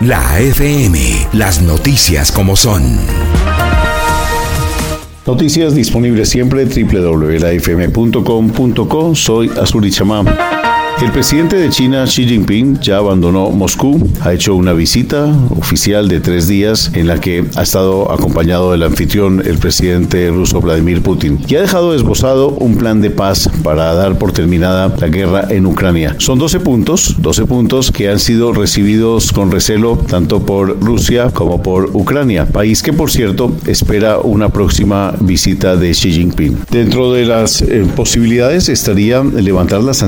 La FM, las noticias como son. Noticias disponibles siempre www.lafm.com.co. Soy Azuri Chamam. El presidente de China, Xi Jinping, ya abandonó Moscú, ha hecho una visita oficial de tres días en la que ha estado acompañado del anfitrión, el presidente ruso Vladimir Putin, y ha dejado esbozado un plan de paz para dar por terminada la guerra en Ucrania. Son 12 puntos, 12 puntos que han sido recibidos con recelo tanto por Rusia como por Ucrania, país que por cierto espera una próxima visita de Xi Jinping. Dentro de las eh, posibilidades estaría levantar las sanciones